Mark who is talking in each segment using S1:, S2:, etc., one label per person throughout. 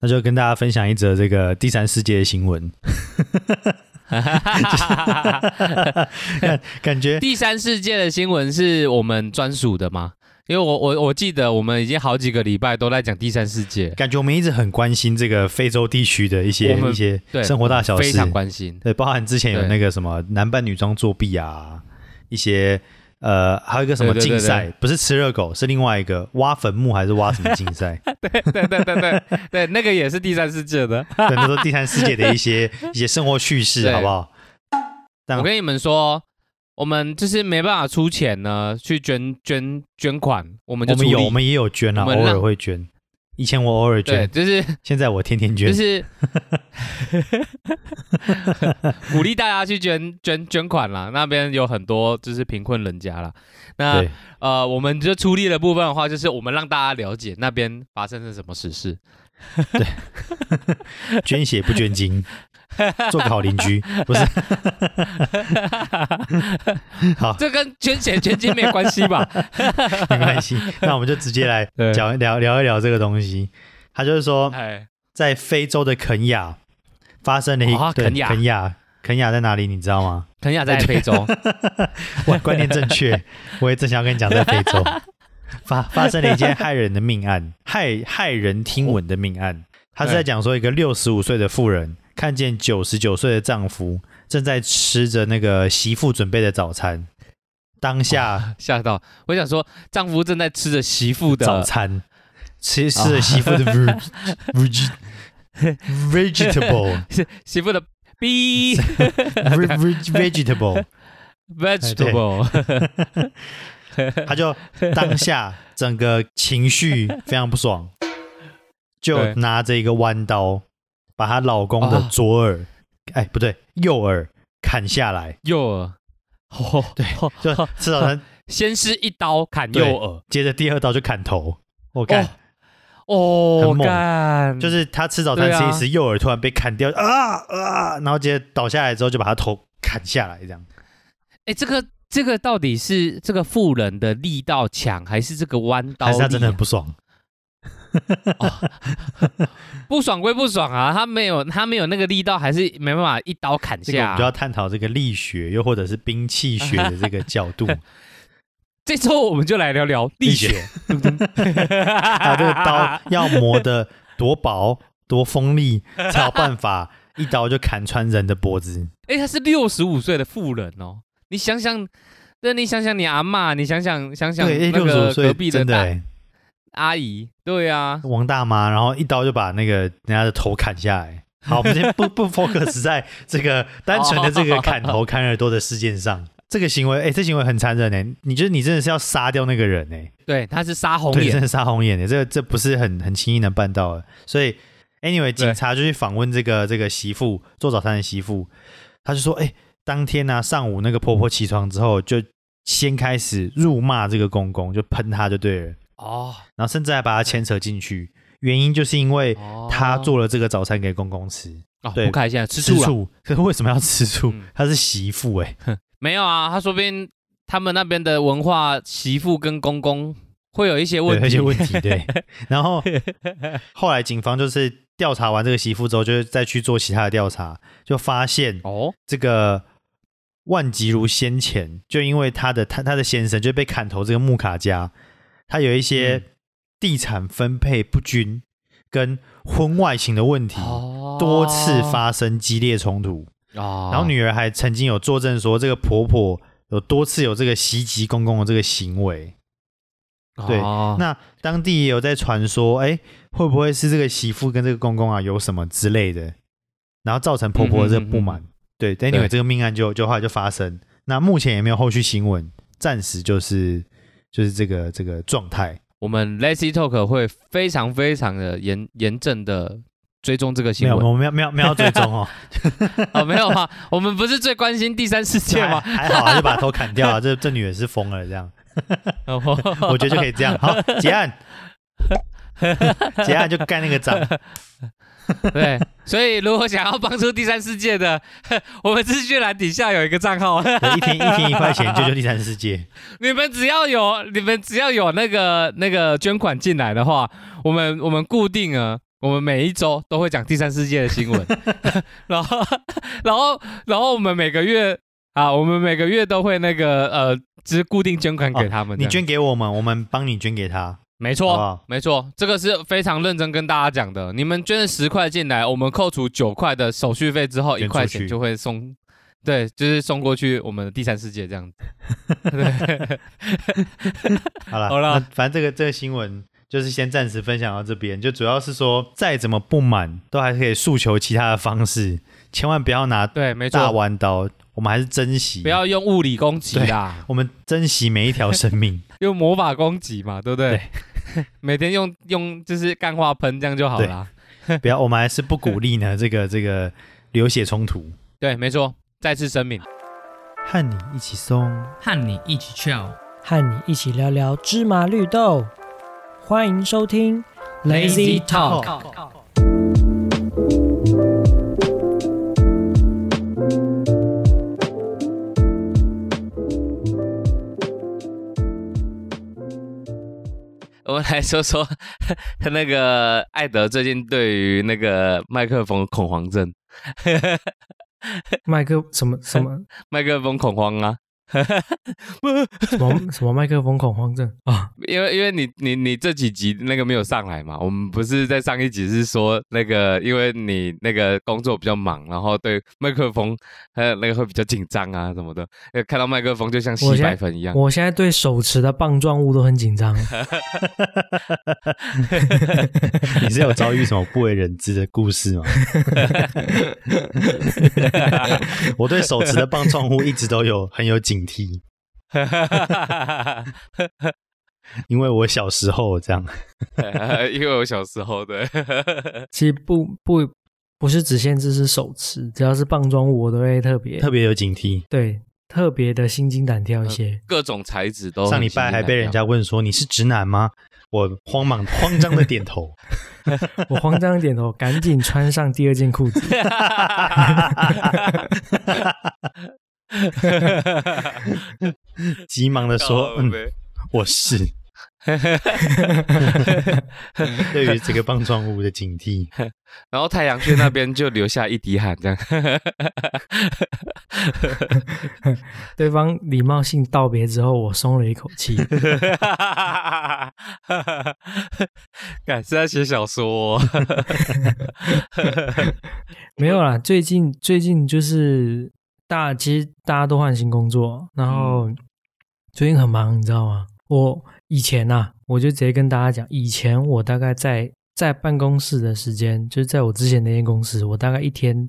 S1: 那就跟大家分享一则这个第三世界的新闻。感感觉
S2: 第三世界的新闻是我们专属的吗？因为我我我记得我们已经好几个礼拜都在讲第三世界，
S1: 感觉我们一直很关心这个非洲地区的一些一些
S2: 对
S1: 生活大小事，
S2: 非常关心。
S1: 对，包含之前有
S2: 对
S1: 那个什么男扮女装作弊啊，一些呃，还有一个什么
S2: 对对对
S1: 竞赛，不是吃热狗，是另外一个挖坟墓还是挖什么竞赛？
S2: 对对对对对对，那个也是第三世界的。
S1: 对，那都第三世界的一些 一些生活趣事，好不好？但
S2: 我跟你们说，我们就是没办法出钱呢，去捐捐捐款，我们就
S1: 我们有，我们也有捐啊，偶尔会捐。以前我偶尔
S2: 对，
S1: 捐，
S2: 就是
S1: 现在我天天捐。
S2: 就是 鼓励大家去捐捐捐款啦。那边有很多就是贫困人家啦。那
S1: 对，
S2: 呃，我们就出力的部分的话，就是我们让大家了解那边发生了什么实事。
S1: 对 捐血不捐精，做个好邻居，不是？好，
S2: 这跟捐血捐金没有关系吧？
S1: 没关系。那我们就直接来
S2: 对
S1: 讲聊聊一聊这个东西。他就是说，
S2: 哎，
S1: 在非洲的肯亚发生了一
S2: 肯亚
S1: 肯亚，肯亚在哪里？你知道吗？
S2: 肯亚在非洲，
S1: 我观念正确，我也正想要跟你讲，在非洲发发生了一件骇人的命案，骇骇人听闻的命案。他是在讲说，一个六十五岁的妇人看见九十九岁的丈夫正在吃着那个媳妇准备的早餐，当下
S2: 吓到。我想说，丈夫正在吃着媳妇的
S1: 早餐吃吃着媳妇的 veg veg vegetable
S2: 媳妇的 B
S1: veg
S2: vegetable，vegetable，
S1: 他就当下整个情绪非常不爽，就拿着一个弯刀把她老公的
S2: 啊。
S1: 左耳，哎不对，右耳砍下来，
S2: 右耳，哦，
S1: 对就吃早餐，
S2: 先是一刀砍
S1: 对
S2: 右耳，
S1: 接着第二刀就砍头。我干，
S2: 哦，
S1: 很猛。
S2: 干，
S1: 就是他吃早餐吃一时，右耳突然被砍掉啊啊，然后接着倒下来之后就把他头砍下来，这样。
S2: 哎，这个这个到底是这个妇人的力道强，还是这个弯刀？
S1: 还是他真的很不爽？
S2: 不爽归不爽啊，他没有他没有那个力道，还是没办法一刀砍下啊
S1: 这个我们就。要探讨这个力学，又或者是兵器学的 这个角度。
S2: 这周我们就来聊聊力
S1: 力
S2: 学，
S1: 还有这个刀要磨的多薄、多锋利，才有办法一刀就砍穿人的脖子。
S2: 哎，他是六十五岁的妇人哦，你想想，那你想想你阿嬷，你想想想想，那
S1: 六十五岁
S2: 个隔壁
S1: 的欸
S2: 阿姨，对啊，
S1: 王大妈，然后一刀就把那个人家的头砍下来。好，我们先不不 focus 在这个 单纯的这个砍头砍耳朵的事件上。这个行为，哎，这行为很残忍哎！你觉得你真的是要杀掉那个人哎？
S2: 对，他是杀红
S1: 对，真
S2: 眼，
S1: 的杀红眼的，这个这不是很很轻易能办到的。所以，anyway，警察就去访问这个这个媳妇做早餐的媳妇，他就说，哎、当天呢、上午那个婆婆起床之后，就先开始辱骂这个公公，就喷他就对了，
S2: 哦，
S1: 然后甚至还把他牵扯进去，原因就是因为
S2: 哦。
S1: 他做了这个早餐给公公吃，对
S2: 哦不开心啊，吃醋了，
S1: 醋，可是为什么要吃醋？
S2: 嗯。
S1: 他是媳妇哎、
S2: 没有啊，他说不定他们那边的文化，媳妇跟公公会有一些问
S1: 对，
S2: 题，
S1: 有一些问题，对。然后后来警方就是调查完这个媳妇之后，就是再去做其他的调查，就发现
S2: 哦，
S1: 这个万吉如先前就因为他的他他的先生就被砍头这个木卡家，他有一些
S2: 嗯
S1: 地产分配不均跟婚外情的问题，
S2: 哦
S1: 多次发生激烈冲突。
S2: 哦，
S1: 然后女儿还曾经有作证说，这个婆婆有多次有这个袭击公公的这个行为。对
S2: 哦
S1: 那当地也有在传说，哎，会不会是这个媳妇跟这个公公啊有什么之类的，然后造成婆婆的这个不满？
S2: 嗯
S1: 对，anyway 这个命案就就后来就发生。那目前也没有后续新闻，暂时就是就是这个这个状态。
S2: 我们 Lazy Talk 会非常非常的严严正的追踪这个新闻。
S1: 我们要没有没有追踪哦，
S2: 哦，没有啊，我们不是最关心第三世界吗？
S1: 还还好啊，就把头砍掉啊。这这女人是疯了，这样
S2: 哦
S1: 我觉得就可以这样。好，结案，结案就盖那个章。
S2: 对，所以如果想要帮助第三世界的，我们资讯栏底下有一个账号，
S1: 对一天一天一块钱救救第三世界。
S2: 你们只要有你们只要有那个那个捐款进来的话，我们我们固定啊我们每一周都会讲第三世界的新闻，然后然后然后我们每个月啊，我们每个月都会那个呃，就是固定捐款给他们这
S1: 你。捐给我们，我们帮你捐给他，
S2: 没错，
S1: 好不好？
S2: 没错，这个是非常认真跟大家讲的。你们捐十块进来，我们扣除九块的手续费之后，一
S1: 捐出去
S2: 块钱就会送，对，就是送过去我们的第三世界这样子。对，
S1: 好了，
S2: 好啦
S1: 那反正这个这个新闻就是先暂时分享到这边，就主要是说再怎么不满，都还是可以诉求其他的方式，千万不要拿
S2: 对，没
S1: 大
S2: 错，
S1: 弯刀，我们还是珍惜，
S2: 不要用物理攻击啦，
S1: 我们珍惜每一条生命。
S2: 用魔法攻击嘛，对不对？每天用用就是干化喷这样就好啦。
S1: 不要，我们还是不鼓励呢 这个这个流血冲突，
S2: 对，没错，再次声明，
S1: 和你一起松。
S3: 和你一起 chill。
S4: 和你一起聊聊芝麻绿豆。欢迎收听
S3: Lazy Talk。
S2: 我们来说说那个艾德最近对于那个麦克风恐慌症，
S4: 麦克什么什么？
S2: 麦克风恐慌啊，
S4: 什么 什么麦克风恐慌症啊？
S2: 因为因为你你你这几集那个没有上来嘛，我们不是在上一集是说那个，因为你那个工作比较忙，然后对麦克风还有那个会比较紧张啊什么的，呃看到麦克风就像吸白粉一样。
S4: 我现在对手持的棒状物都很紧张。
S1: 你是有遭遇什么不为人知的故事吗？我对手持的棒状物一直都有很有警惕，因为我小时候这样，
S2: 因为我小时候对，
S4: 其实不不不是只限制是手持，只要是棒状物，我都会特别
S1: 特别有警惕。
S4: 对特别的心惊胆跳一些。
S2: 各种材质都很
S1: 上礼拜还被人家问说你是直男吗？我慌忙慌张的点头，
S4: 我慌张的点头，赶紧穿上第二件裤子。
S1: 急忙的说：“嗯，我是。”对于这个棒状物的警惕，
S2: 然后太阳穴那边就留下一滴汗，这样。
S4: 对方礼貌性道别之后，我松了一口气。
S2: 感是在写小说、哦，
S4: 没有啦，最近最近就是大，其实大家都换新工作，然后最近很忙，你知道吗？我以前呐、我就直接跟大家讲，以前我大概在在办公室的时间，就是在我之前那间公司，我大概一天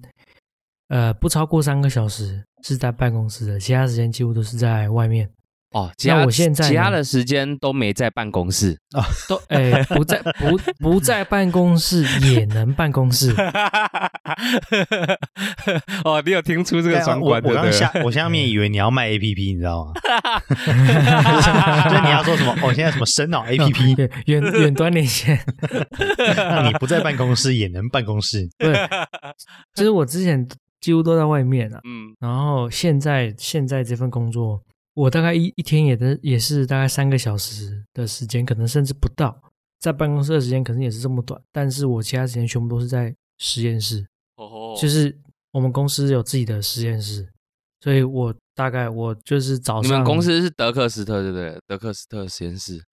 S4: 呃不超过三个小时是在办公室的，其他时间几乎都是在外面。
S2: 哦，其他
S4: 那我现在
S2: 其他的时间都没在办公室，
S4: 都诶、不在 不不在办公室也能办公室，
S2: 哦，你有听出这个双
S1: 我
S2: 关的？
S1: 我刚
S2: 对
S1: 下我下面以为你要卖 A P P，你知道吗？就是你要说什么？哦，现在什么深脑 A P P，
S4: 对远远端连线。
S1: 那你不在办公室也能办公室。
S4: 对，就是我之前几乎都在外面啊，
S2: 嗯，
S4: 然后现在现在这份工作，我大概一一天也的也是大概三个小时的时间，可能甚至不到，在办公室的时间可能也是这么短，但是我其他时间全部都是在实验室，
S2: 哦，
S4: 就是我们公司有自己的实验室，所以我大概我就是早上
S2: 你们公司是德克斯特对不对？德克斯特实验室，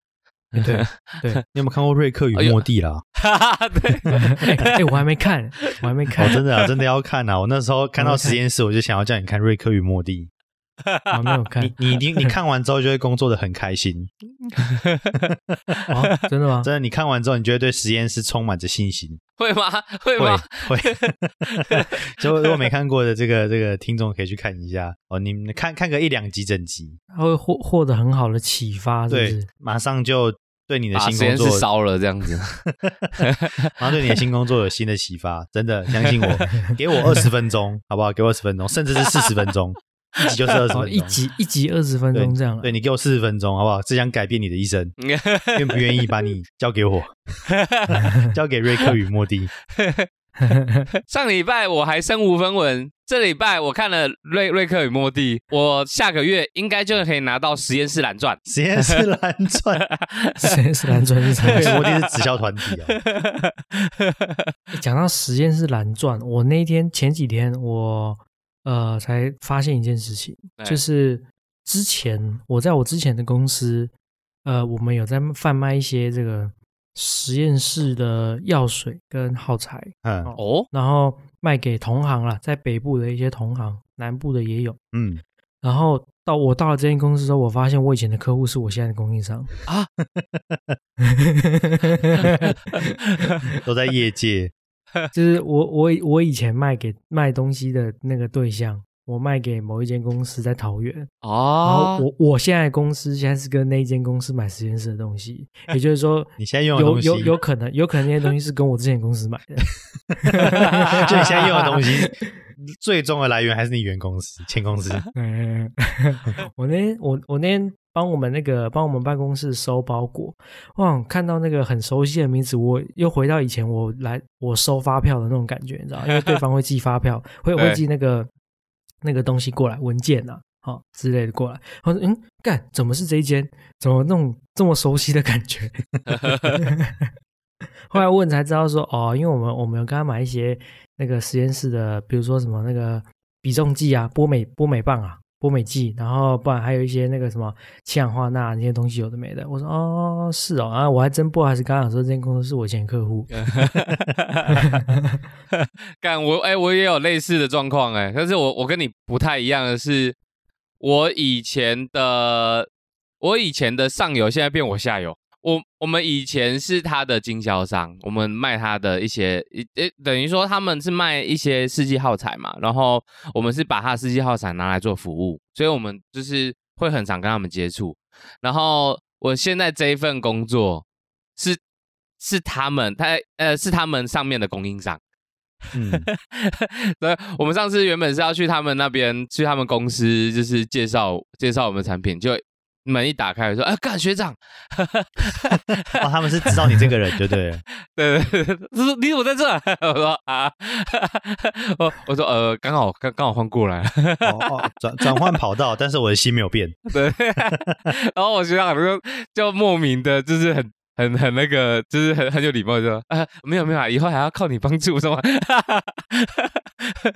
S4: 对 对，
S1: 你有没有看过《瑞克与莫蒂》啦？
S2: 哈哈，对，
S4: 哎、哎我还没看，我还没看，
S1: 哦，真的啊，真的要看啊！我那时候看到实验室，我就想要叫你看《瑞克与莫蒂
S4: 我还没有》。看
S1: 你，你你你 看完之后就会工作的很开心，
S4: 哦，真的吗？
S1: 真的，你看完之后，你就会对实验室充满着信心。
S2: 会吗？会
S1: 会
S2: 吗？
S1: 会，就如果没看过的这个这个听众可以去看一下哦。你们看看个一两集整集，
S4: 他会获获得很好的启发，是不
S1: 马上就对你的新工作
S2: 实验室，烧了这样子，
S1: 马上对你的新工作有新的启发。真的，相信我，给我二十分钟，好不好？给我二十分钟，甚至是四十分钟，一集就是二十
S4: 哦，
S1: 分钟。
S4: 一集一集二十分钟这样了。
S1: 对你给我四十分钟，好不好？只想改变你的一生，愿不愿意把你交给我，交给瑞克与莫蒂？
S2: 上礼拜我还身无分文，这礼拜我看了瑞瑞克与莫蒂，我下个月应该就可以拿到实验室蓝钻。
S1: 实验室蓝钻，
S4: 实验室蓝钻是啥？
S1: 对，摩的是直销团体啊。
S4: 讲到实验室蓝钻，我那一天前几天我呃才发现一件事情，
S2: 哎
S4: 就是之前我在我之前的公司，呃，我们有在贩卖一些这个实验室的药水跟耗材，
S1: 嗯
S2: 哦，
S4: 然后卖给同行了，在北部的一些同行，南部的也有。
S1: 嗯，
S4: 然后到我到了这间公司之后，我发现我以前的客户是我现在的供应商
S2: 啊，
S1: 都在业界。
S4: 就是我我我以前卖给卖东西的那个对象，我卖给某一间公司在桃园，然
S2: 哦
S4: 后，我我现在公司现在是跟那一间公司买实验室的东西，也就是说
S1: 你现在用的
S4: 有
S1: 东西，
S4: 有有可能有可能那些东西是跟我之前公司买的，
S1: 就你现在用的东西，最终的来源还是你原公司、前公司。
S4: 嗯，我那天我我那天帮我们那个帮我们办公室收包裹，哇，看到那个很熟悉的名字，我又回到以前我来我收发票的那种感觉，你知道，因为对方会寄发票，会
S2: 对
S4: 会寄那个那个东西过来，文件呐、啊，好、之类的过来。我说，嗯，干，怎么是这一间？怎么那种这么熟悉的感觉？后来问才知道说，哦，因为我们我们有跟他买一些那个实验室的，比如说什么那个比重计啊、波美波美棒啊、波美计，然后不然还有一些那个什么氢氧化钠那些东西有的没的。我说哦，是哦，啊，我还真不好意思，刚刚讲说这间公司是我以前客户，
S2: 干我哎、我也有类似的状况哎，但是我我跟你不太一样的是，我以前的我以前的上游现在变我下游。我我们以前是他的经销商，我们卖他的一些，诶，等于说他们是卖一些世纪耗材嘛，然后我们是把他的世纪耗材拿来做服务，所以我们就是会很常跟他们接触。然后我现在这一份工作是是他们，他呃是他们上面的供应商。
S1: 嗯，
S2: 对，我们上次原本是要去他们那边，去他们公司，就是介绍介绍我们产品，就门一打开说：“啊，干学长，
S1: 哦，他们是知道你这个人，对不 对？
S2: 对对对，他说你怎么在这？” 我说：“啊，我我说呃，刚好刚刚好换过来了。
S1: 哦哦，转转换跑道，但是我的心没有变。”
S2: 对，然后我学长就就莫名的，就是很。很很那个，就是很很有礼貌，就说啊，没有没有啊，以后还要靠你帮助，是吗？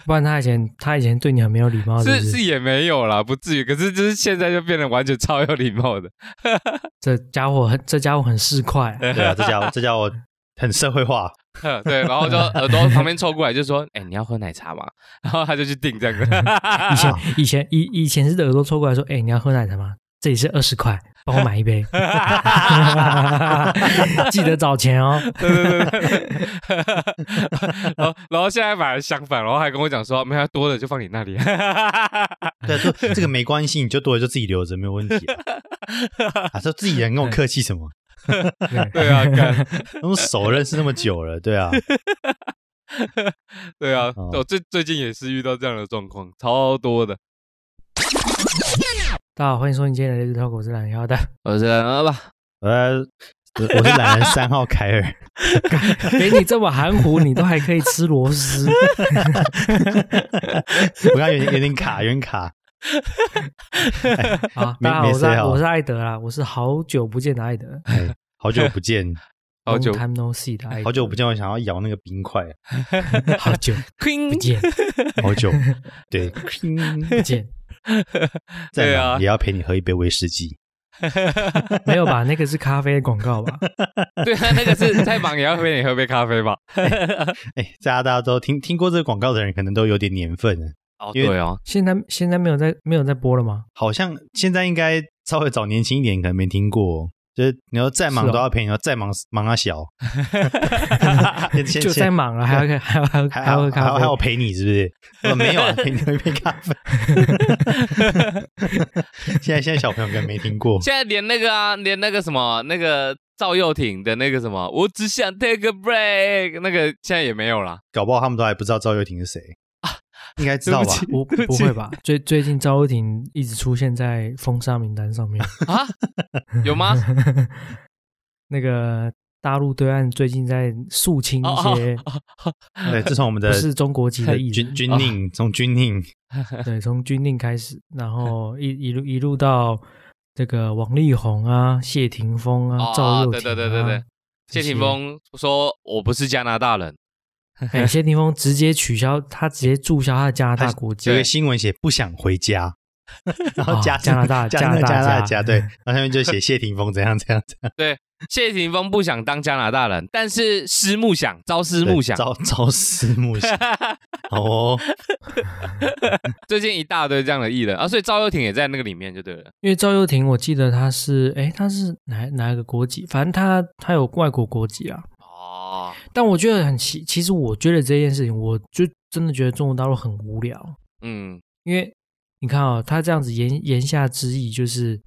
S4: 不然他以前他以前对你很没有礼貌，是是？
S2: 是是也没有啦，不至于。可是就是现在就变得完全超有礼貌的。
S4: 这家伙很这家伙很市侩，
S1: 对啊，这家伙这家伙很社会化。
S2: 对，然后就耳朵旁边凑过来就说：“哎、你要喝奶茶吗？”然后他就去订这样子。
S4: 以前以前以以前是耳朵凑过来说，哎、你要喝奶茶吗？这里是二十块，帮我买一杯，记得找钱哦。
S2: 对对对对，然后然后现在反而相反，然后还跟我讲说：“没有多的就放你那里。
S1: 对，说这个没关系，你就多了就自己留着，没有问题。啊，说自己人跟我客气什么？
S4: 对”
S2: 对啊，干，
S1: 用手认识那么久了，对啊，
S2: 对啊，
S1: 哦
S2: 我最最近也是遇到这样的状况，超多的。
S4: 大家好，欢迎收听今天的《日头狗是懒腰的，
S2: 我是懒人吧，
S1: 呃，我我是懒人三号凯尔，
S4: 给你这么含糊，你都还可以吃螺丝。
S1: 我刚刚有点有点卡，有点卡。
S4: 好，
S1: 没
S4: 大家好，我是我是艾德啦，我是好久不见的艾德，
S1: 哎，好久不见，
S2: 好久
S4: time no see 的艾德，
S1: 好久不见，我想要咬那个冰块，
S4: 好久 不
S2: Queen
S4: 见
S1: 好久，对，
S4: 不见，
S1: 再
S2: 对啊
S1: 也要陪你喝一杯威士忌。
S4: 没有吧？那个是咖啡的广告吧？
S2: 对啊，那个是再忙也要陪你喝杯咖啡吧？
S1: 哎，大家大家都听听过这个广告的人，可能都有点年份了。
S2: 哦，对哦，
S4: 现在现在没有在没有在播了吗？
S1: 好像现在应该稍微早年轻一点，可能没听过。就是你要再忙都要陪你，要再忙忙啊小，
S4: 就再忙了，还要还要还要
S1: 还
S4: 还要
S1: 还要还要陪你，是不是？我没有啊，陪你喝一杯咖啡。现在现在小朋友可能没听过，
S2: 现在连那个啊，连那个什么那个赵又廷的那个什么，我只想 take a break，那个现在也没有啦。
S1: 搞不好他们都还不知道赵又廷是谁应该知道吧？
S4: 不
S2: 不
S4: 不会吧？最最近赵又廷一直出现在封杀名单上面，
S2: 啊？有吗？
S4: 那个大陆对岸最近在肃清一些
S1: 对，自从我们的
S4: 不是中国籍的艺
S1: 军
S4: 人，
S1: 军令，从军令
S4: 对，从军令开始，然后一一路一路到这个王力宏啊、谢霆锋啊、赵
S2: 哦，
S4: 又廷、啊，
S2: 对对对对对，谢霆，锋说我不是加拿大人，
S4: 哎，谢霆锋直接取消，他直接注销他的加拿大国籍
S1: 有一，个新闻写不想回家，然后加
S4: 哦加拿大
S1: 加
S4: 加拿大
S1: 加拿大
S4: 加
S1: 加对，然后下面就写谢霆锋怎样怎样怎样，
S2: 谢霆锋不想当加拿大人，但是思慕想，朝思暮想。
S1: 朝朝思暮想哦，
S2: 最近一大堆这样的艺人啊，所以赵又廷也在那个里面就对了。
S4: 因为赵又廷，我记得他是，哎，他是哪哪一个国籍？反正他他有外国国籍啊。
S2: 哦，
S4: 但我觉得很奇，其实我觉得这件事情，我就真的觉得中国大陆很无聊，
S2: 嗯，
S4: 因为你看啊、他这样子言言下之意就是，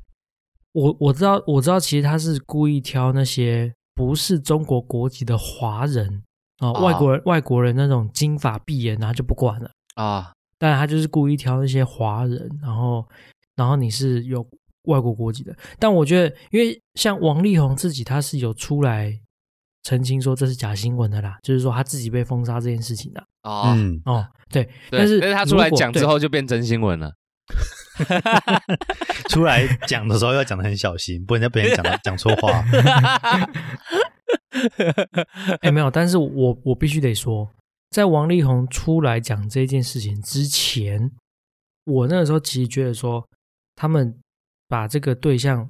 S4: 我我知道我知道，其实他是故意挑那些不是中国国籍的华人啊、
S2: 哦
S4: 外国人外国人那种金发碧眼，然后就不管了。
S2: 啊，
S4: 但他就是故意挑那些华人，然后然后你是有外国国籍的。但我觉得，因为像王力宏自己，他是有出来澄清说这是假新闻的啦，就是说他自己被封杀这件事情的。
S2: 哦，
S1: 嗯，
S4: 哦，对，
S2: 对
S4: 但是
S2: 但是他出来讲之
S4: 对
S2: 后就变真新闻了。
S1: 出来讲的时候要讲的很小心，不能在别人讲到 讲错话。
S4: 哎，没有，但是我我必须得说，在王力宏出来讲这件事情之前，我那个时候其实觉得说，他们把这个对象，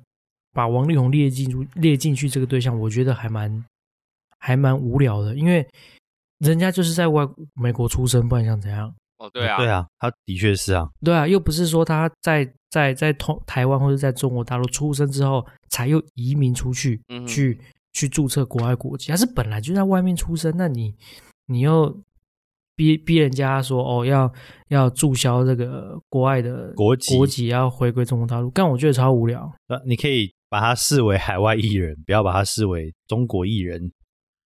S4: 把王力宏列进入列进去这个对象，我觉得还蛮还蛮无聊的，因为人家就是在外美国出生，不然想怎样？
S2: 哦，对啊，
S1: 对啊，他的确是啊，
S4: 对啊，又不是说他在在在同台湾或者在中国大陆出生之后才又移民出去，
S2: 嗯
S4: 去去注册国外国籍，他是本来就在外面出生，那你你又逼逼人家说哦要要注销这个国外的
S1: 国籍
S4: 国籍要回归中国大陆，但我觉得超无聊。
S1: 呃你可以把他视为海外艺人，不要把他视为中国艺人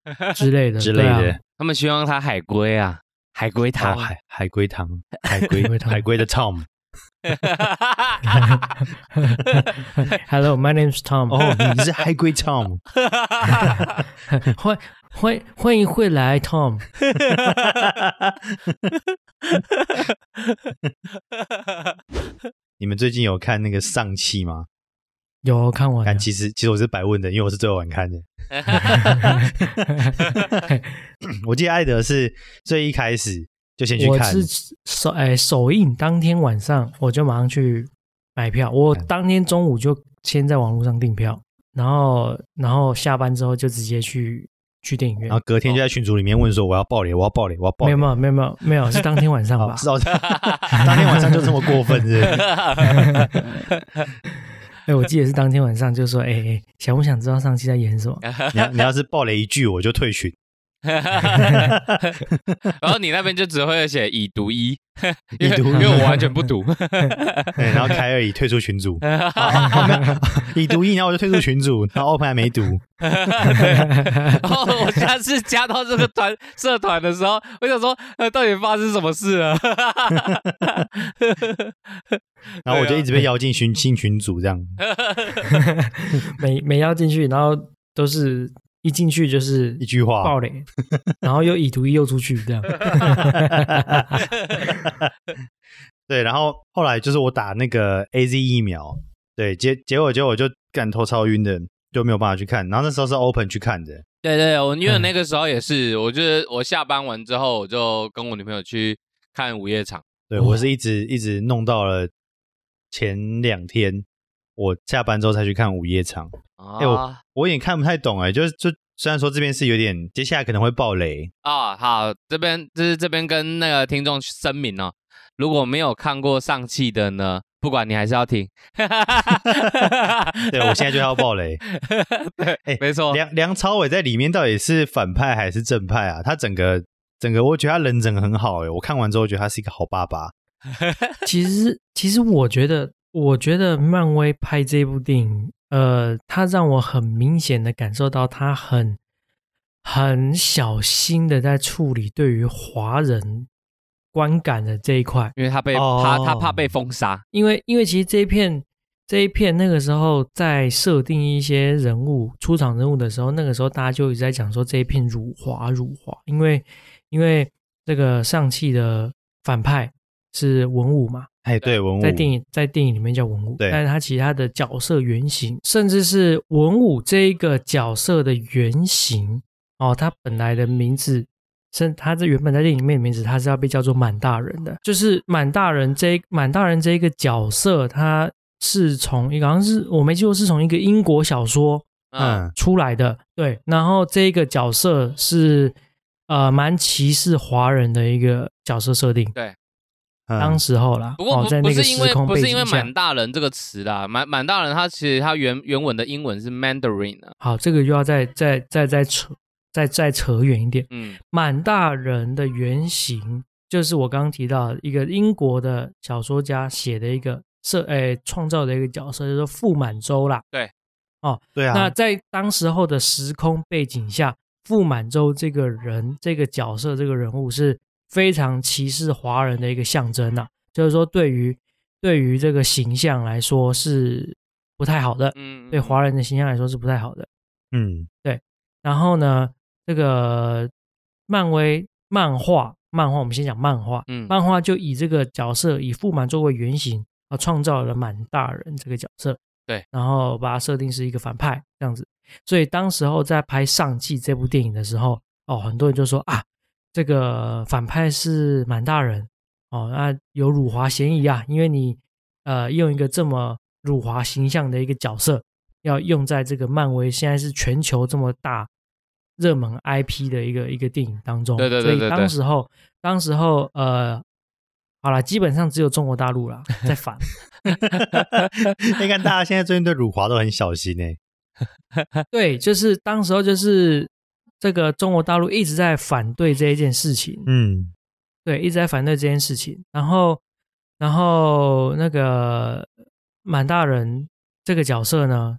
S4: 之类的
S1: 之类的。
S2: 他们希望他海归啊，海龟
S1: 啊，
S2: 汤。
S1: 海 海龟汤，海龟
S4: 海龟汤
S1: 海龟的 Tom。
S4: Hello, my name is Tom。
S1: 哦，你是海龟 Tom。
S4: 欢欢欢迎会来 Tom。
S1: 你们最近有看那个上气吗？
S4: 有看完
S1: 但，其实其实我是白问的，因为我是最后晚看的。我记得艾德是最一开始就先去看，
S4: 我是首哎首映当天晚上我就马上去买票，我当天中午就先在网络上订票，然后然后下班之后就直接去去电影院
S1: 然后。隔天就在群组里面问说我要爆雷，我要爆雷，我要爆雷。
S4: 没有没有没有没有是当天晚上吧
S1: 哦，？是哦，当天晚上就这么过分，是？
S4: 哎，我记得是当天晚上就说哎哎，想不想知道上期在演什么？
S1: 你要你要是爆雷一句，我就退群。
S2: 然后你那边就只会写已读一，因为
S1: 已读。
S2: 因为我完全不读。
S1: 对，然后凯尔已退出群组，已读一，然后我就退出群组，然后 open 还没读，
S2: 然后我下次加到这个团社团的时候，我想说，呃，到底发生什么事了？
S1: 然后我就一直被邀进群新群组，这样。
S4: 每每邀进去，然后都是一进去就是
S1: 一句话
S4: 暴雷，然后又以图一又出去这样。
S1: 对，然后后来就是我打那个 A Z 疫苗，对，结结果结果我就干头超晕的，就没有办法去看。然后那时候是 Open 去看的，
S2: 对对，我因为那个时候也是，我就是我下班完之后，我就跟我女朋友去看午夜场。
S1: 对、
S4: 哦
S1: 我是一直一直弄到了前两天，我下班之后才去看午夜场。
S2: 啊、
S1: 哎我我有点看不太懂哎，就是就虽然说这边是有点，接下来可能会爆雷，
S2: 啊，好，这边就是这边跟那个听众声明哦，如果没有看过上汽的呢，不管你还是要听。
S1: 对我现在就要爆雷。
S2: 对，
S1: 哎
S2: 没错，
S1: 梁梁朝伟在里面到底是反派还是正派啊？他整个整个，我觉得他人整个很好哎，我看完之后觉得他是一个好爸爸。
S4: 其实，其实我觉得，我觉得漫威拍这部电影，呃，它让我很明显的感受到他很很小心的在处理对于华人观感的这一块，
S2: 因为他被、
S1: 哦
S2: 他他怕被封杀。
S4: 因为因为其实这一片这一片那个时候在设定一些人物出场人物的时候，那个时候大家就一直在讲说这一片辱华辱华，因为因为这个上汽的反派是文武嘛，
S1: 哎，对，文武。
S4: 在电影在电影里面叫文武，
S1: 对。
S4: 但是他其他的角色原型，甚至是文武这一个角色的原型哦，他本来的名字，甚他这原本在电影里面的名字，他是要被叫做满大人的，就是满大人这满大人这一个角色，他是从一个好像是我没记错，是从一个英国小说
S2: 嗯，
S1: 嗯，
S4: 出来的，对，然后这一个角色是呃蛮歧视华人的一个角色设定，
S1: 嗯
S4: 当时候啦，
S2: 不过不
S4: 哦在那个
S2: 不是因为不是因为满大人这个词啦，满满大人他其实他原原文的英文是 Mandarin 啊，
S4: 好，这个就要再再再再扯再再扯远一点。
S2: 嗯
S4: 满大人的原型就是我刚刚提到一个英国的小说家写的一个设诶创造的一个角色，叫做傅满洲啦。
S1: 对。哦对啊，
S4: 那在当时候的时空背景下，傅满洲这个人这个角色这个人物是非常歧视华人的一个象征呐、就是说对于对于这个形象来说是不太好的，
S2: 嗯，
S4: 对华人的形象来说是不太好的。
S1: 嗯，对
S4: 然后呢，这个漫威漫画，漫画我们先讲漫画，
S2: 嗯
S4: 漫画就以这个角色以富满作为原型啊，创造了满大人这个角色，
S2: 对，
S4: 然后把它设定是一个反派这样子。所以当时候在拍《上季》这部电影的时候，哦，很多人就说啊，这个反派是满大人哦，那有辱华嫌疑啊，因为你呃用一个这么辱华形象的一个角色，要用在这个漫威现在是全球这么大热门 IP 的一个一个电影当中，所以
S2: 对对对对对
S4: 当时候当时候呃，好了，基本上只有中国大陆啦在反，
S1: 你看大家现在最近对辱华都很小心欸。诶，
S4: 对，就是当时候就是这个中国大陆一直在反对这一件事情，
S1: 嗯，
S4: 对，一直在反对这件事情。然后，然后那个满大人这个角色呢，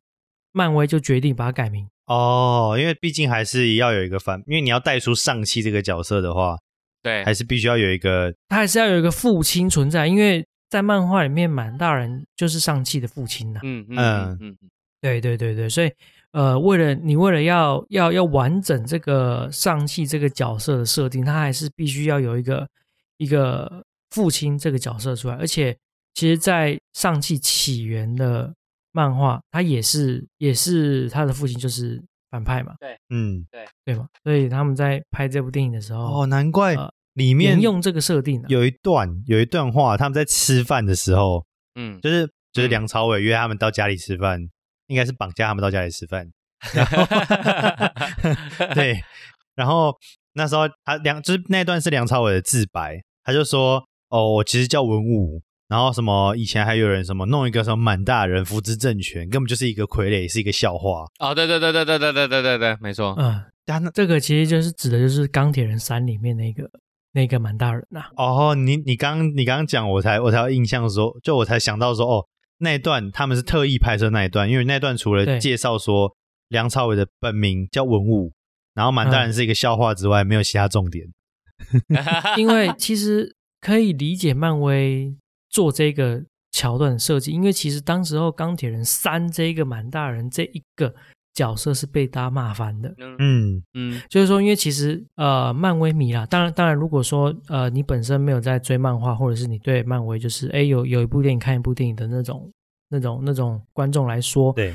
S4: 漫威就决定把它改名。
S1: 哦，因为毕竟还是要有一个反，因为你要带出上汽这个角色的话，
S2: 对
S1: 还是必须要有一个，
S4: 他还是要有一个父亲存在，因为在漫画里面，满大人就是上气的父亲呐、
S2: 嗯。嗯嗯嗯。
S4: 对对对对，所以呃，为了你为了要要要完整这个上汽这个角色的设定，他还是必须要有一个一个父亲这个角色出来，而且其实，在上汽起源的漫画，他也是也是他的父亲就是反派嘛，对
S1: 嗯，
S4: 对对嘛？所以他们在拍这部电影的时候，
S1: 哦，难怪
S4: 呃
S1: 里面
S4: 沿用这个设定、啊，
S1: 有一段有一段话，他们在吃饭的时候，
S2: 嗯，
S1: 就是就是
S2: 嗯
S1: 梁朝伟约他们到家里吃饭，应该是绑架他们到家里吃饭，然后 对，然后那时候他梁就是那段是梁朝伟的自白，他就说哦，我其实叫文武，然后什么以前还有人什么弄一个什么满大人扶植政权，根本就是一个傀儡，是一个笑话。
S2: 哦，对对对对对对对对对对，没错，
S4: 嗯，
S1: 他那
S4: 这个其实就是指的就是钢铁人三里面那个那个满大人呐、
S1: 哦，你你刚你刚刚讲，我才我才有印象说，就我才想到说，哦，那一段他们是特意拍摄那一段，因为那段除了介绍说梁朝伟的本名叫文武，然后满大
S4: 嗯
S1: 人是一个笑话之外，没有其他重点。
S4: 因为其实可以理解漫威做这个桥段设计，因为其实当时候钢铁人三这一个满大人这一个角色是被大家骂翻的，
S2: 嗯。
S1: 嗯。
S2: 嗯。
S4: 就是说，因为其实呃漫威迷啦，当然当然，如果说呃你本身没有在追漫画，或者是你对漫威就是哎有有一部电影看一部电影的那种那种那种观众来说，
S1: 对，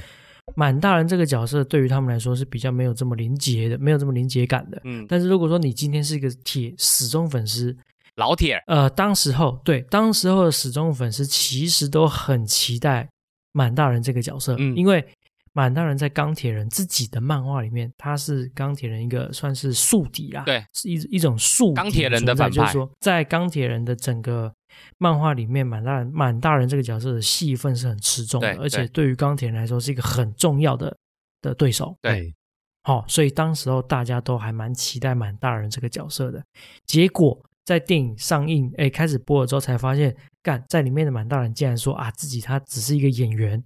S4: 满大人这个角色对于他们来说是比较没有这么连结的，没有这么连结感的。
S2: 嗯，
S4: 但是如果说你今天是一个铁死忠粉丝，
S2: 老铁，
S4: 呃，当时候对当时候的死忠粉丝其实都很期待满大人这个角色，
S2: 嗯。
S4: 因为满大人在钢铁人自己的漫画里面，他是钢铁人一个算是宿敌啦，
S2: 对，
S4: 是一一种宿敌
S2: 钢铁人的反派。
S4: 就是说在钢铁人的整个漫画里面，满大人满大人这个角色的戏份是很吃重的，而且
S2: 对。
S4: 对于钢铁人来说是一个很重要的的对手，
S2: 对，
S4: 好、所以当时候大家都还蛮期待满大人这个角色的。结果在电影上映，哎，开始播了之后，才发现，干在里面的满大人竟然说啊，自己他只是一个演员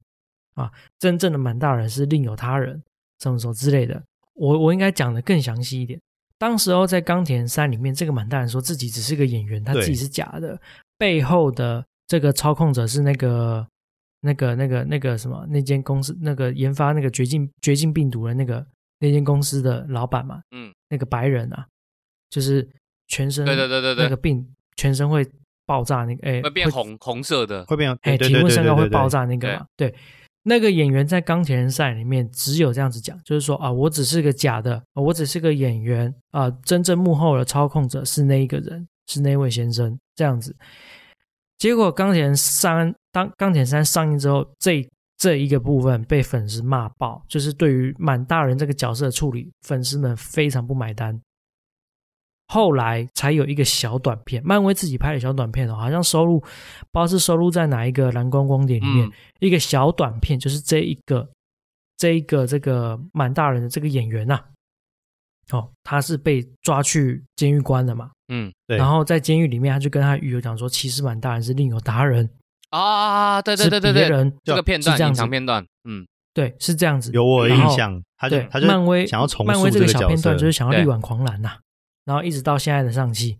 S4: 啊，真正的满大人是另有他人，什么什么之类的。我我应该讲的更详细一点。当时候在钢铁人三里面，这个满大人说自己只是个演员，他自己是假的，背后的这个操控者是那个那个那个那个什么那间公司那个研发那个绝境绝境病毒的那个那间公司的老板嘛，
S2: 嗯，
S4: 那个白人啊，就是全身
S2: 对对对对对
S4: 那个病全身会爆炸那个哎
S2: 会变红红色的，
S1: 会变
S4: 哎，体温升高会爆炸那个嘛，对。那个演员在钢铁人赛里面只有这样子讲，就是说啊，我只是个假的，我只是个演员啊，真正幕后的操控者是那一个人，是那位先生这样子。结果钢铁人三当钢铁三上映之后，这这一个部分被粉丝骂爆，就是对于满大人这个角色的处理，粉丝们非常不买单。后来才有一个小短片，漫威自己拍的小短片哦，好像收录不知道是收录在哪一个蓝光光碟里面，
S2: 嗯。
S4: 一个小短片，就是这一个这一个这个满大人的这个演员呐、哦，他是被抓去监狱关了嘛，
S2: 嗯。
S1: 对。
S4: 然后在监狱里面，他就跟他狱友讲说，其实满大人是另有达人，
S2: 啊，对对
S4: 是
S2: 对对。对，
S4: 别人
S2: 这个片段隐藏片段，嗯。
S4: 对，是这样子，
S1: 有我有
S4: 然后
S1: 印象，他就，他就
S4: 漫威
S1: 想要重
S4: 漫威这
S1: 塑这个
S4: 小片段，
S1: 色，
S4: 就是想要力挽狂澜呐、然后一直到现在的上汽，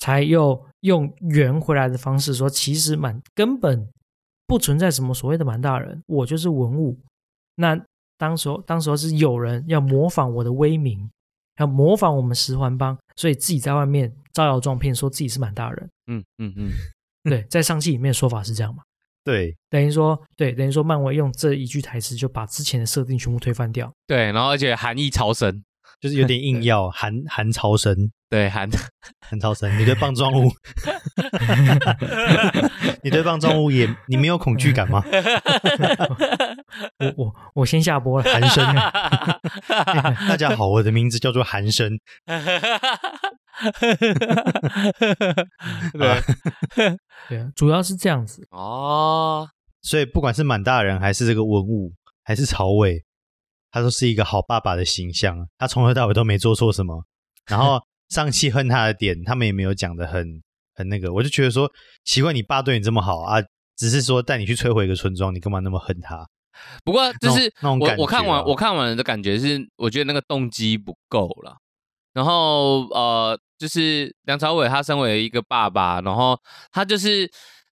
S4: 才又用圆回来的方式说，其实满根本不存在什么所谓的满大人，我就是文物。那当时候当时候是有人要模仿我的威名，要模仿我们十环帮，所以自己在外面招摇撞骗，说自己是满大人。
S2: 嗯嗯嗯，
S4: 对，在上汽里面的说法是这样嘛？
S1: 对
S4: 等于说，对，等于说漫威用这一句台词就把之前的设定全部推翻掉。
S2: 对，然后而且含义超深，
S1: 就是有点硬 要韩韩超生，
S2: 对韩，
S1: 韩超生，你对棒状物，你对棒状物也你没有恐惧感吗？
S4: 我我我先下播了，
S1: 韩生，大家好，我的名字叫做韩生，
S2: 对，
S4: 对啊，主要是这样子。
S2: 哦，
S1: 所以不管是满大人还是这个文物，还是曹伟，他都是一个好爸爸的形象。他从头到尾都没做错什么，然后 上汽恨他的点，他们也没有讲的很很那个。我就觉得说，奇怪，你爸对你这么好啊，只是说带你去摧毁一个村庄，你干嘛那么恨他？
S2: 不过就是我我看完
S1: 啊
S2: 我看完的感觉是，我觉得那个动机不够了。然后呃，就是梁朝伟他身为一个爸爸，然后他就是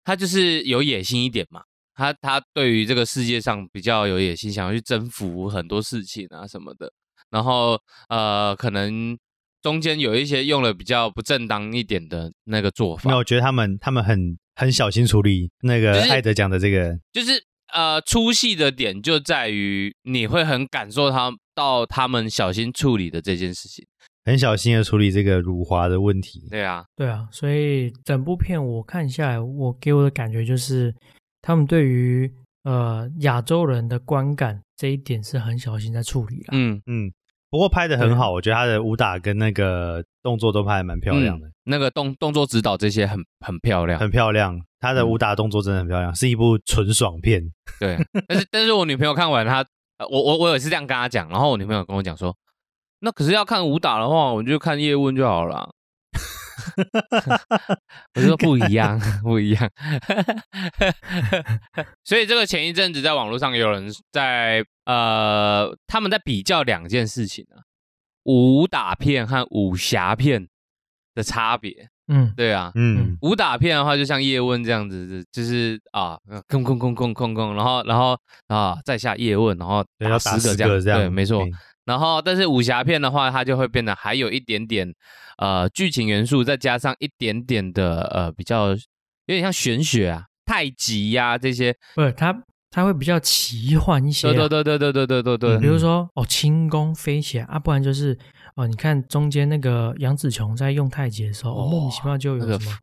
S2: 他就是有野心一点嘛。他他对于这个世界上比较有野心，想要去征服很多事情啊什么的。然后呃，可能中间有一些用了比较不正当一点的那个做法
S1: 没有，，我觉得他们他们很很小心处理那个
S2: 就是
S1: 艾德讲的这个，
S2: 就是呃，出戏的点就在于你会很感受他到他们小心处理的这件事情。
S1: 很小心的处理这个辱华的问题。
S2: 对啊，
S4: 对啊，所以整部片我看下来，我给我的感觉就是，他们对于呃亚洲人的观感这一点是很小心在处理啦。
S2: 嗯，
S1: 嗯，不过拍的很好，我觉得他的武打跟那个动作都拍的蛮漂亮的，
S2: 嗯那个动动作指导这些很很漂亮，
S1: 很漂亮。他的武打动作真的很漂亮，是一部纯爽片。
S2: 对。但是但是我女朋友看完她，呃我我我也是这样跟她讲，然后我女朋友跟我讲说，那可是要看武打的话，我就看叶问就好了。我就说不一样，不一样。所以这个前一阵子在网络上有人在呃，他们在比较两件事情啊，武打片和武侠片的差别。
S4: 嗯，
S2: 对啊，
S1: 嗯，
S2: 武打片的话，就像叶问这样子，就是啊，空空空空空空，然后然后啊，再下叶问，然后
S1: 对，要打
S2: 十个这样，
S1: 这样，
S2: 对，没错
S1: 嗯。
S2: 然后，但是武侠片的话，它就会变得还有一点点呃剧情元素，再加上一点点的呃比较有点像玄学啊、太极呀、这些。
S4: 不是它。它会比较奇幻一些、啊，
S2: 对对对对对对对对对，
S4: 比如说哦，轻功飞起来啊，不然就是哦，你看中间那个杨紫琼在用太极的时候，哦
S2: 哦
S4: 莫名其妙就有
S2: 那个
S4: 什么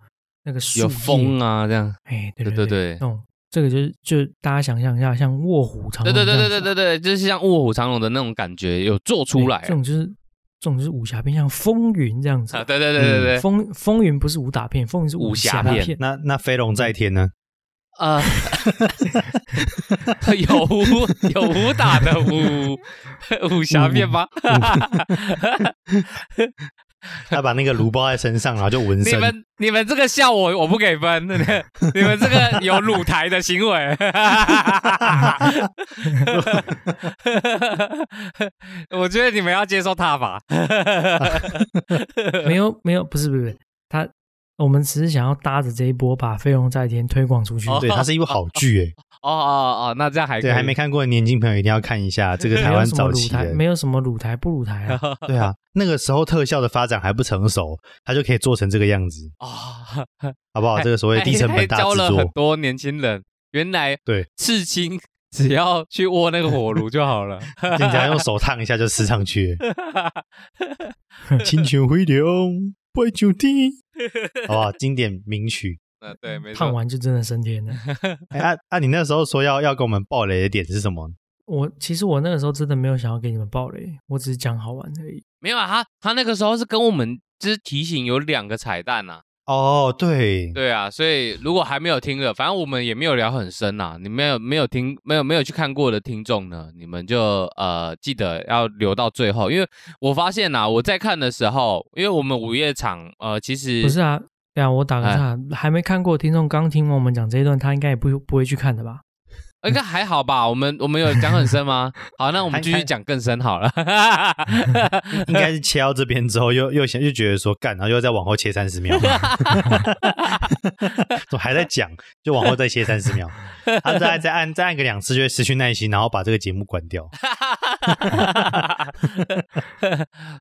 S4: 那个树
S2: 有风，啊这样。
S4: 哎，对
S2: 对对
S4: 对
S2: 对
S4: 那种这个就是就大家想象一下，像卧虎藏龙
S2: 对对对对对对对，就是像卧虎藏龙的那种感觉，有做出来
S4: 哎这种就是这种就是武侠片，像风云这样子
S2: 啊！。对对对对对，
S4: 风风云不是武打片，风云是
S2: 武
S4: 侠
S2: 侠片
S4: 片。
S1: 那那飞龙在天呢？
S2: 呃，有武有武打的武 武侠片吗？
S1: 他把那个炉包在身上，然后就纹身。
S2: 你们你们这个笑我我不给分，你们这个有乳台的行为，我觉得你们要接受他吧。
S4: 没有没有，不是不是，他我们只是想要搭着这一波把飞龙在天推广出去。
S1: 对，它是一部好剧诶。
S2: 哦哦哦，那这样还
S1: 对，
S2: 可以
S1: 还没看过的年轻朋友一定要看一下这个 台湾早期的。
S4: 没有什么乳台不乳台啊。
S1: 对啊，那个时候特效的发展还不成熟，它就可以做成这个样子，
S2: 啊，
S1: 好不好？这个所谓低成本大制
S2: 教了很
S1: 作，
S2: 多年轻人，原来
S1: 对，
S2: 刺青只要去握那个火炉就好了。
S1: 你只要用手烫一下就吃上去了。清泉回流，拜九地，好不好？经典名曲。
S2: 嗯，对，没
S4: 烫
S2: 错。
S4: 完就真的升天了。
S1: 哎啊啊！你那时候说要要跟我们爆雷的点是什么？
S4: 我其实我那个时候真的没有想要给你们爆雷，我只是讲好玩而已。
S2: 没有啊，他他那个时候是跟我们就是提醒有两个彩蛋呐、
S1: 哦，对，
S2: 对啊，所以如果还没有听的，反正我们也没有聊很深呐、你没有没有听没有没有去看过的听众呢，你们就呃记得要留到最后，因为我发现呐、我在看的时候，因为我们午夜场呃其实
S4: 不是啊，对啊，我打个
S2: 哎
S4: 岔，还没看过听众刚听完我们讲这一段，他应该也不不会去看的吧？
S2: 应该还好吧？我们我们有讲很深吗？好，那我们继续讲更深好了。
S1: 应该是切到这边之后，又又想又觉得说干，然后又再往后切三十秒，我还在讲，就往后再切三十秒，他再再按再按个两次就会失去耐心，然后把这个节目关掉。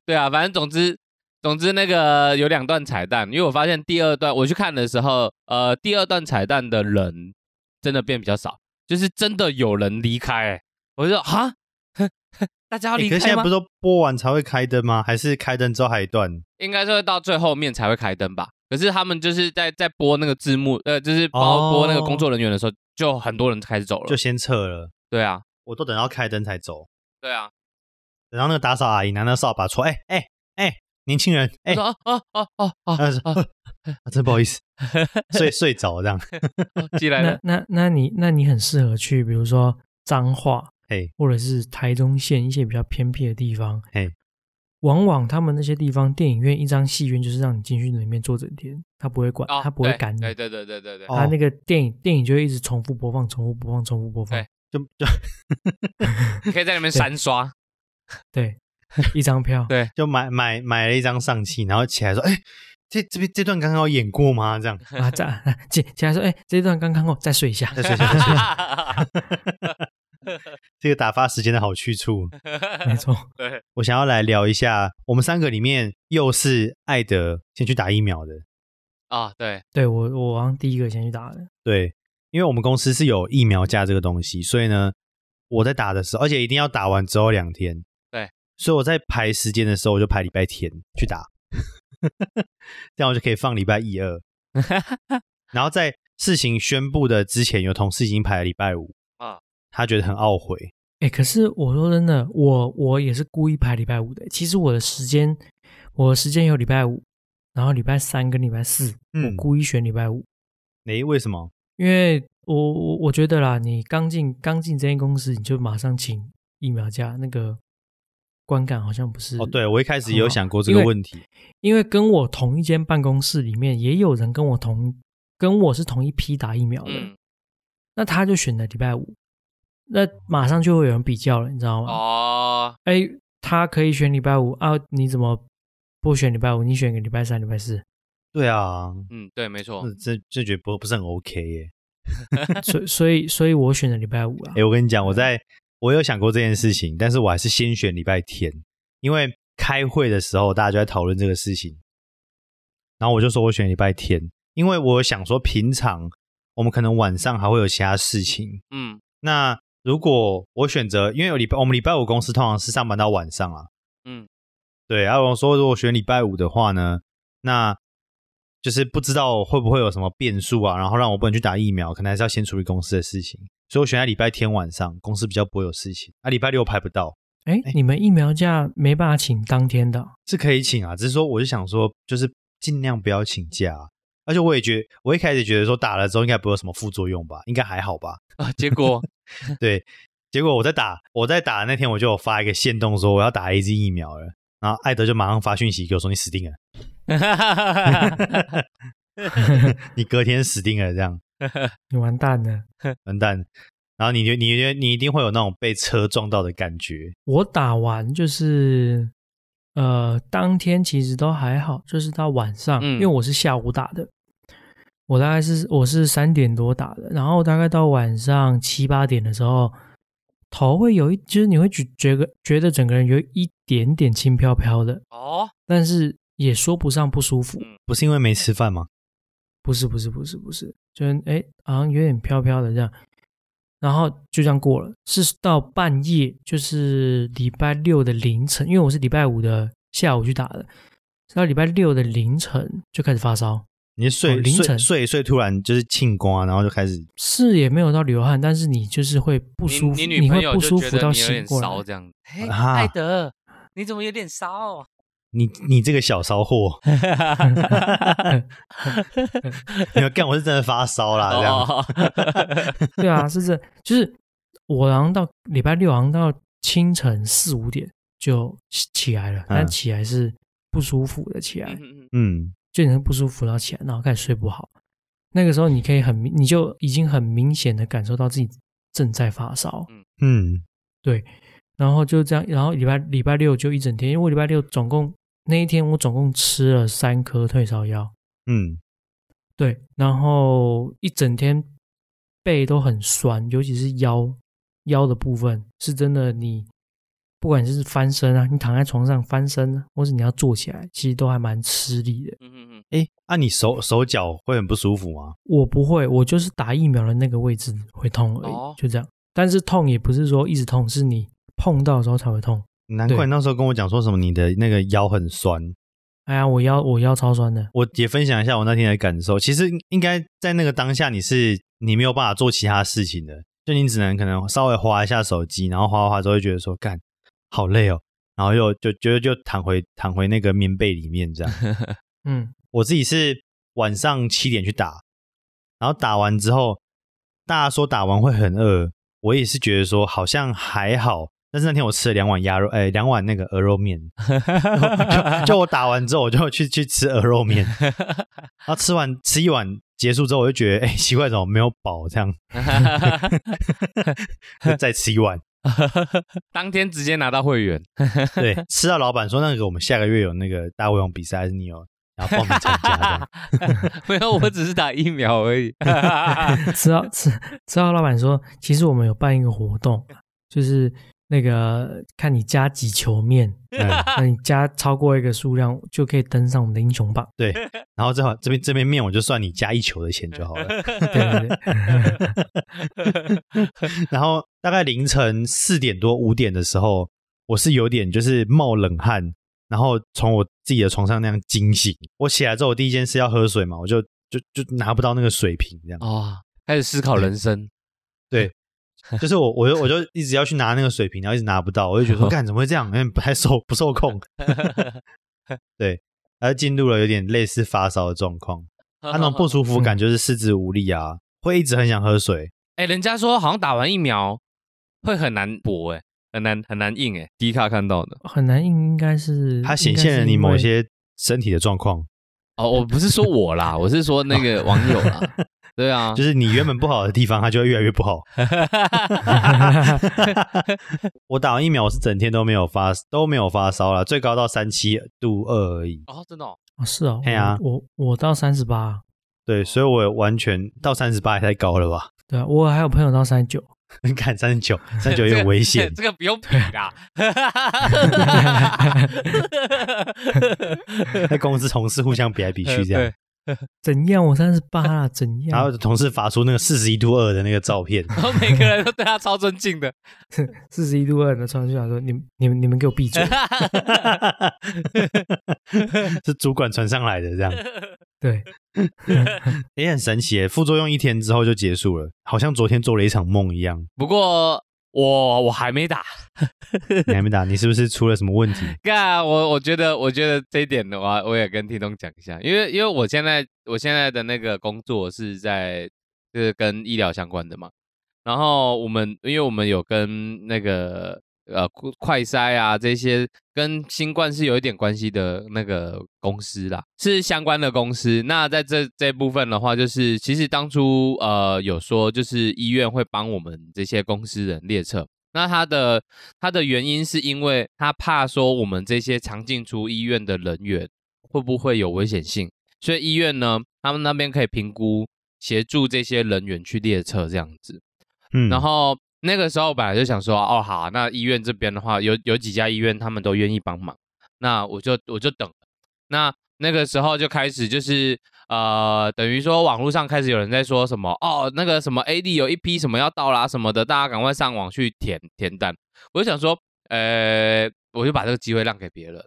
S2: 对啊，反正总之总之那个有两段彩蛋，因为我发现第二段我去看的时候，呃，第二段彩蛋的人真的变比较少，就是真的有人离开、欸，我就说哈，大家离开吗
S1: 可现在不？是都播完才会开灯吗？还是开灯之后还有一段？
S2: 应该是会到最后面才会开灯吧。可是他们就是在在播那个字幕，呃，就是播、
S1: 哦
S2: 播那个工作人员的时候，就很多人开始走了。
S1: 就先撤了，
S2: 对啊，
S1: 我都等到开灯才走。
S2: 对啊。
S1: 等到那个打扫阿姨拿那扫把出来，哎哎哎，年轻人，哎、
S2: 我说哦哦哦哦哦
S1: 他说
S2: 哦，
S1: 啊真不好意思，睡 睡着这样。
S2: 寄来了。
S4: 那那那你那你很适合去，比如说彰化，
S1: 哎，
S4: 或者是台中县一些比较偏僻的地方，
S1: 哎，
S4: 往往他们那些地方电影院一张戏院就是让你进去里面坐整天，他不会管，
S2: 哦
S4: 他不会
S2: 对
S4: 赶你，
S2: 对对对对对对。
S1: 哦
S4: 他那个电影电影就会一直重复播放，重复播放，重复播放
S2: 对，
S1: 就就
S2: 你可以在里面三刷。
S4: 对，一张票，
S2: 对
S1: 就买买买了一张上气，然后起来说，哎、这这边这段刚刚有演过吗？这样。
S4: 啊，这起起 来说，哎，这段刚看过，再睡一下，
S1: 再睡一下，再睡一下，这个打发时间的好去处。
S4: 没错，
S2: 对，
S1: 我想要来聊一下，我们三个里面又是艾德先去打疫苗的，
S2: 啊，对，
S4: 对我我好像第一个先去打的，
S1: 对，因为我们公司是有疫苗假这个东西，所以呢，我在打的时候，而且一定要打完之后两天，
S2: 对，
S1: 所以我在排时间的时候，我就排礼拜天去打，这样我就可以放礼拜一二，然后在事情宣布的之前，有同事已经排了礼拜五
S2: 啊
S1: 他觉得很懊悔，
S4: 哎，可是我说真的，我我也是故意排礼拜五的。其实我的时间，我的时间有礼拜五，然后礼拜三跟礼拜四，
S1: 嗯
S4: 我故意选礼拜五，
S1: 诶，为什么？
S4: 因为我我我觉得啦，你刚进刚进这间公司，你就马上请疫苗假，那个观感好像不是
S1: 哦，对我一开始也有想过这个问题，
S4: 因为跟我同一间办公室里面也有人跟我同跟我是同一批打疫苗的，
S2: 嗯，
S4: 那他就选了礼拜五，那马上就会有人比较了，你知道吗？
S2: 哦，
S4: 哎，他可以选礼拜五啊，你怎么不选礼拜五？你选个礼拜三、礼拜四？
S1: 对啊，
S2: 嗯，对，没错，
S1: 这这这觉得不不是很 OK 耶。
S4: 所以所以所以我选了礼拜五啊
S1: 哎、。我跟你讲，我在我有想过这件事情，但是我还是先选礼拜天，因为开会的时候大家就在讨论这个事情，然后我就说我选礼拜天，因为我想说平常我们可能晚上还会有其他事情，
S2: 嗯。
S1: 那如果我选择，因为有礼拜我们礼拜五公司通常是上班到晚上啊，
S2: 嗯，
S1: 对，然后我说如果选礼拜五的话呢，那就是不知道会不会有什么变数啊，然后让我不能去打疫苗，可能还是要先处理公司的事情，所以我选在礼拜天晚上，公司比较不会有事情。啊，礼拜六排不到，
S4: 哎，你们疫苗假没办法请当天的哦
S1: 是可以请啊，只是说我就想说，就是尽量不要请假啊、而且我也觉得，我一开始觉得说打了之后应该不会有什么副作用吧，应该还好吧。
S2: 啊，结果
S1: 对，结果我在打我在打的那天，我就有发一个线动说我要打 A Z 疫苗了，然后艾德就马上发讯息给我说你死定了，你隔天死定了这样。
S4: 你完蛋了。
S1: 完蛋。然后你就你觉得你一定会有那种被车撞到的感觉，
S4: 我打完就是呃，当天其实都还好，就是到晚上，
S2: 嗯
S4: 因为我是下午打的，我大概是我是三点多打的，然后大概到晚上七八点的时候，头会有一，就是你会觉觉得觉得整个人有一点点轻飘飘的，
S2: 哦，
S4: 但是也说不上不舒服，
S1: 不是因为没吃饭吗？
S4: 不是不是不是不是，就是哎，好像有点飘飘的这样，然后就这样过了，是到半夜，就是礼拜六的凌晨，因为我是礼拜五的下午去打的，是到礼拜六的凌晨就开始发烧，
S1: 你睡、
S4: 凌晨
S1: 睡一睡，突然就是庆功啊，然后就开始
S4: 是也没有到流汗，但是你就是会不舒服，
S2: 你你女朋
S4: 会不
S2: 友就觉
S4: 舒服到醒过来。
S2: 烧这样。艾德，你怎么有点烧？
S1: 你你这个小骚货，你要干我是真的发烧啦，这样、
S2: 哦，
S4: 对啊，是这，就是我好像到礼拜六，好像到清晨四五点就起来了，但起来是不舒服的起来，
S2: 嗯
S4: 就你不舒服，然后起来，然后开始睡不好。那个时候你可以很明，你就已经很明显的感受到自己正在发烧，
S1: 嗯，
S4: 对，然后就这样，然后礼拜礼拜六就一整天，因为我礼拜六总共那一天我总共吃了三颗退烧药，
S1: 嗯，
S4: 对，然后一整天背都很酸，尤其是腰腰的部分，是真的你不管是翻身啊，你躺在床上翻身，或是你要坐起来，其实都还蛮吃力的。
S2: 嗯嗯嗯，
S1: 哎，啊，你手手脚会很不舒服吗？
S4: 我不会，我就是打疫苗的那个位置会痛而已，
S2: 哦
S4: 就这样。但是痛也不是说一直痛，是你碰到的时候才会痛。
S1: 难怪你那时候跟我讲说什么你的那个腰很酸，
S4: 哎呀，我腰我腰超酸的，
S1: 我也分享一下我那天的感受。其实应该在那个当下，你是你没有办法做其他事情的，就你只能可能稍微划一下手机，然后划划划之后就觉得说干好累哦，然后又就觉得就躺回躺回那个棉被里面这样。
S4: 嗯，
S1: 我自己是晚上七点去打，然后打完之后，大家说打完会很饿，我也是觉得说好像还好。但是那天我吃了两碗鸭肉，哎，两碗那个鹅肉面，就 就我打完之后，我就去去吃鹅肉面，然后吃完吃一碗结束之后，我就觉得哎奇怪，怎么没有饱？这样就 再吃一碗。
S2: 当天直接拿到会员，
S1: 对，吃到老板说那个我们下个月有那个大胃王比赛，还是你有然后报名参加这样？
S2: 没有，我只是打疫苗而已。
S4: 吃到吃吃到老板说，其实我们有办一个活动，就是那个看你加几球面，
S1: 嗯，
S4: 那你加超过一个数量就可以登上我们的英雄榜。
S1: 对。然后正好这边这边面我就算你加一球的钱就好了。
S4: 对对对，
S1: 然后大概凌晨四点多五点的时候，我是有点就是冒冷汗，然后从我自己的床上那样惊醒。我起来之后，我第一件事要喝水嘛，我就就就拿不到那个水瓶，这样。
S2: 哦，开始思考人生。
S1: 对，就是我我就我就一直要去拿那个水瓶，然后一直拿不到，我就觉得说 干怎么会这样，有点不太受不受控。对，而进入了有点类似发烧的状况，他那种不舒服感就是四肢无力啊，会一直很想喝水。
S2: 哎、人家说好像打完疫苗会很难搏，哎，很难很难硬，哎，迪卡看到的。
S4: 很难硬应该是
S1: 它显现了你某些身体的状况，
S2: 哦，我不是说我啦，我是说那个网友啦。对啊，
S1: 就是你原本不好的地方，它就会越来越不好。我打完疫苗，我是整天都没有发都没有发烧了，最高到三七度二而已。
S2: 哦，真的哦，
S4: 哦是哦，
S1: 嘿啊
S4: 我我我到三十八，
S1: 对，所以我完全到三十八也太高了吧？
S4: 对啊，我还有朋友到三十九，
S1: 你看三十九，三十九有点危险。
S2: 这个不用比啦。
S1: 在公司同事互相比来比去这样，
S4: 怎样？我三十八了，怎样？
S1: 然后同事发出那个四十一度二的那个照片，
S2: 然后每个人都对他超尊敬的。
S4: 四十一度二的传出来说：“你们、你们、你们给我闭嘴
S1: 是主管传上来的这样，！”
S4: 对，
S1: 也很神奇耶。副作用一天之后就结束了，好像昨天做了一场梦一样。
S2: 不过我我还没打，
S1: 你还没打，你是不是出了什么问题？
S2: 干我我觉得我觉得这一点的话，我也跟听众讲一下，因为因为我现在我现在的那个工作是在就是跟医疗相关的嘛，然后我们因为我们有跟那个呃快筛啊这些跟新冠是有一点关系的那个公司啦，是相关的公司。那在这这部分的话，就是其实当初呃有说就是医院会帮我们这些公司人列车。那他的他的原因是因为他怕说我们这些常进出医院的人员会不会有危险性，所以医院呢，他们那边可以评估协助这些人员去列车这样子。
S1: 嗯，
S2: 然后那个时候本来就想说，哦好，那医院这边的话，有有几家医院他们都愿意帮忙，那我就我就等。那那个时候就开始就是呃，等于说网络上开始有人在说什么哦，那个什么 AD 有一批什么要到啦什么的，大家赶快上网去填填单。我就想说，呃，我就把这个机会让给别人，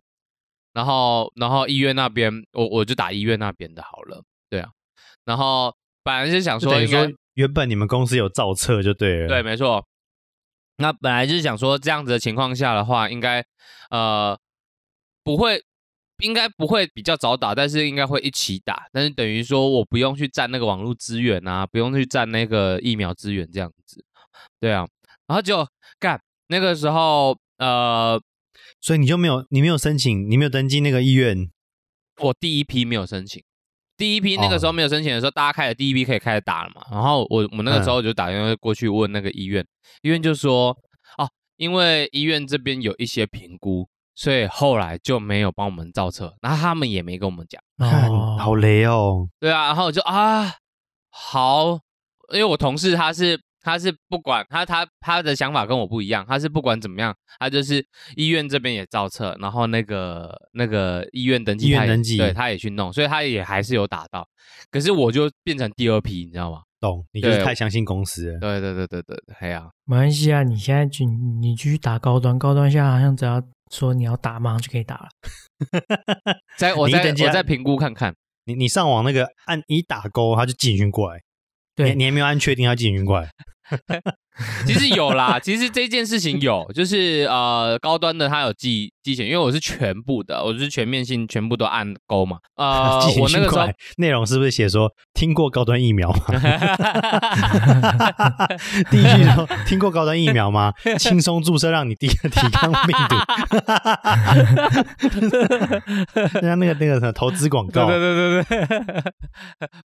S2: 然后然后医院那边我我就打医院那边的好了，对啊。然后本来是想说应该
S1: 就等于说原本你们公司有造册就对了。
S2: 对，，没错。那本来就是想说，这样子的情况下的话，应该呃不会，应该不会比较早打，但是应该会一起打。但是等于说我不用去占那个网络资源啊，不用去占那个疫苗资源这样子。对啊，然后就干那个时候，呃，
S1: 所以你就没有你没有申请，你没有登记那个医院。
S2: 我第一批没有申请，第一批那个时候没有申请的时候，大家开始第一批可以开始打了嘛。然后我我那个时候就打电话过去问那个医院，医院就说哦，因为医院这边有一些评估，所以后来就没有帮我们造册，然后他们也没跟我们讲。
S1: 看，
S4: 哦，
S1: 好雷哦。
S2: 对啊，然后我就啊，好，因为我同事他是他是不管他他他的想法跟我不一样，他是不管怎么样，他就是医院这边也造册，然后那个那个医院登记他也
S1: 医院登记
S2: 对他也去弄，所以他也还是有打到，可是我就变成第二批，你知道吗？
S1: 懂，你就是太相信公司了。
S2: 对对对对对，哎呀、
S4: 没关系啊，你现在去你继续打高端，高端现在好像只要说你要打，马上就可以打了。
S2: 再我再
S1: 你一登记啊
S2: 我再评估看看，
S1: 你你上网那个按一打勾，他就进军过来。你
S4: 对
S1: 你还没有按确定要进军过来。
S2: 其实有啦，其实这件事情有，就是呃高端的它有寄寄钱，因为我是全部的，我是全面性全部都按勾嘛。呃，我那个时候
S1: 内容是不是写说听过高端疫苗吗？第一句说听过高端疫苗吗？轻松注射让你抵抵抗 病毒。像那个那个什么投资广告，
S2: 对对对对对，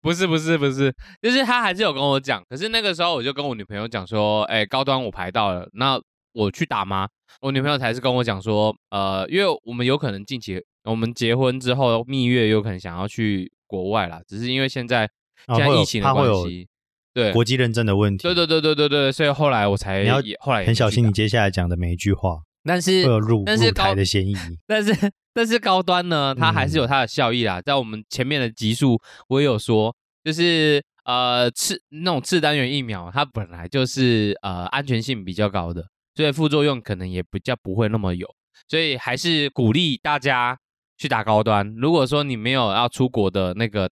S2: 不是不是不是，就是他还是有跟我讲，可是那个时候我就跟我女朋友讲说，哎，高端我排到了，那我去打吗？我女朋友才是跟我讲说，呃，因为我们有可能近期我们结婚之后蜜月有可能想要去国外啦，只是因为现在现在疫情的关系，对
S1: 国际认证的问题。
S2: 对对对对对对，所以后来我才
S1: 你要
S2: 也后来
S1: 很小心你接下来讲的每一句话，
S2: 但是
S1: 会有入入
S2: 但是高
S1: 台的嫌疑。
S2: 但是但是高端呢，它还是
S1: 嗯
S2: 有它的效益啦。在我们前面的集数，我也有说，就是呃次那种次单元疫苗，它本来就是呃安全性比较高的，所以副作用可能也比较不会那么有。所以还是鼓励大家去打高端。如果说你没有要出国的那个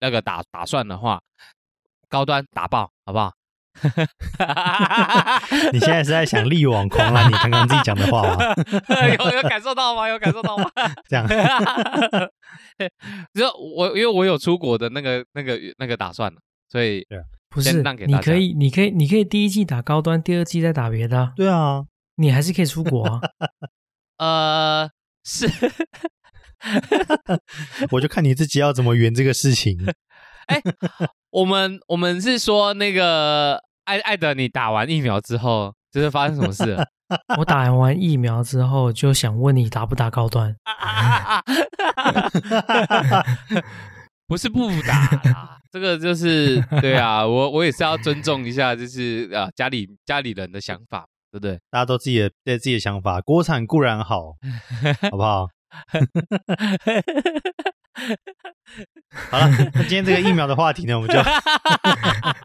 S2: 那个打打算的话，高端打爆好不好？
S1: 你现在是在想力挽狂澜你刚刚自己讲的话吗？
S2: 有有感受到吗？有感受到吗？
S1: 这样
S2: 就我因为我有出国的那个那个那个打算了，所以先
S4: 不是
S2: 让给，
S4: 你可以，你可以，你可以第一季打高端，第二季再打别的啊，
S1: 对啊，
S4: 你还是可以出国啊。
S2: 呃是
S1: 我就看你自己要怎么圆这个事情。
S2: 哎我们我们是说那个艾艾德，你打完疫苗之后，就是发生什么事了？
S4: 我打完疫苗之后，就想问你打不打高端？
S2: 不是不打啦，这个就是对啊，我我也是要尊重一下，就是啊家里家里人的想法，对不对？
S1: 大家都自己的对自己的想法，国产固然好，好不好？好了，那今天这个疫苗的话题呢，我们就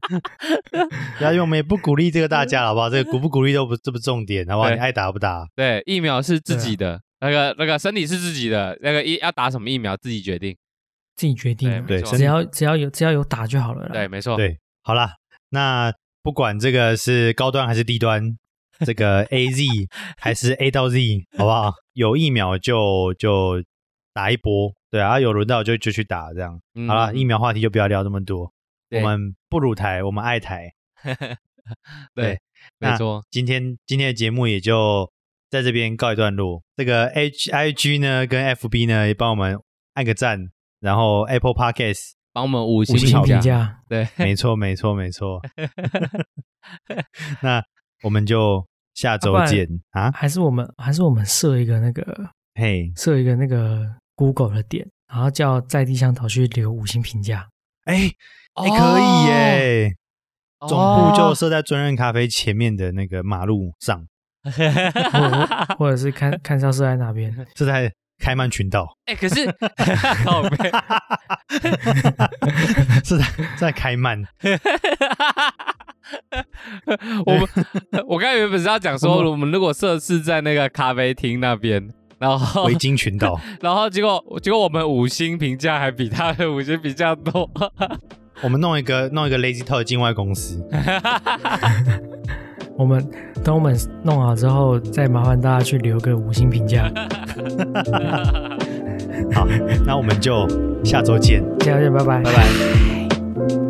S1: 不要用，我们也不鼓励这个大家，好不好？这个鼓不鼓励都不这不重点，好不好？你爱打不打？
S2: 对，疫苗是自己的，那个那个身体是自己的，那个疫要打什么疫苗自己决定。
S4: 自己决定啊。
S2: 对
S4: 只要只要有只要有打就好了啦。
S2: 对，没错。
S1: 对，好啦，那不管这个是高端还是低端，这个 A Z 还是 A 到 Z，好不好？有疫苗就就打一波，对啊，有轮到就就去打，这样。
S2: 嗯
S1: 好了，疫苗话题就不要聊这么多，我们不辱台，我们爱台。
S2: 对，
S1: 那
S2: 没错。
S1: 今天今天的节目也就在这边告一段落。这个 H I G 呢跟 F B 呢也帮我们按个赞，然后 Apple Podcast，
S2: 帮我们五星
S1: 评
S2: 评价。对，
S1: 没错没错没错。那我们就下周见啊！
S4: 还是我们还是我们设一个那个
S1: 嘿，
S4: 设一个那个 Google 的点，然后叫在地向导去留五星评价。
S1: 哎哎，可以耶！
S2: 哦
S1: 总部就设在尊任咖啡前面的那个马路上，
S4: 或或者是看看是要设在哪边。
S1: 是在开曼群岛，
S2: 哎、可是
S1: 是在在开曼。
S2: 我们 我刚才原本是要讲说，我们如果设置在那个咖啡厅那边，然后
S1: 维京群岛，
S2: 然后结果结果我们五星评价还比他的五星评价多，
S1: 我们弄一个弄一个 Lazy Talk 的境外公司，
S4: 我们等我们弄好之后，再麻烦大家去留个五星评价。
S1: 好，那我们就下周见，
S4: 下周见，拜拜。
S1: 拜拜。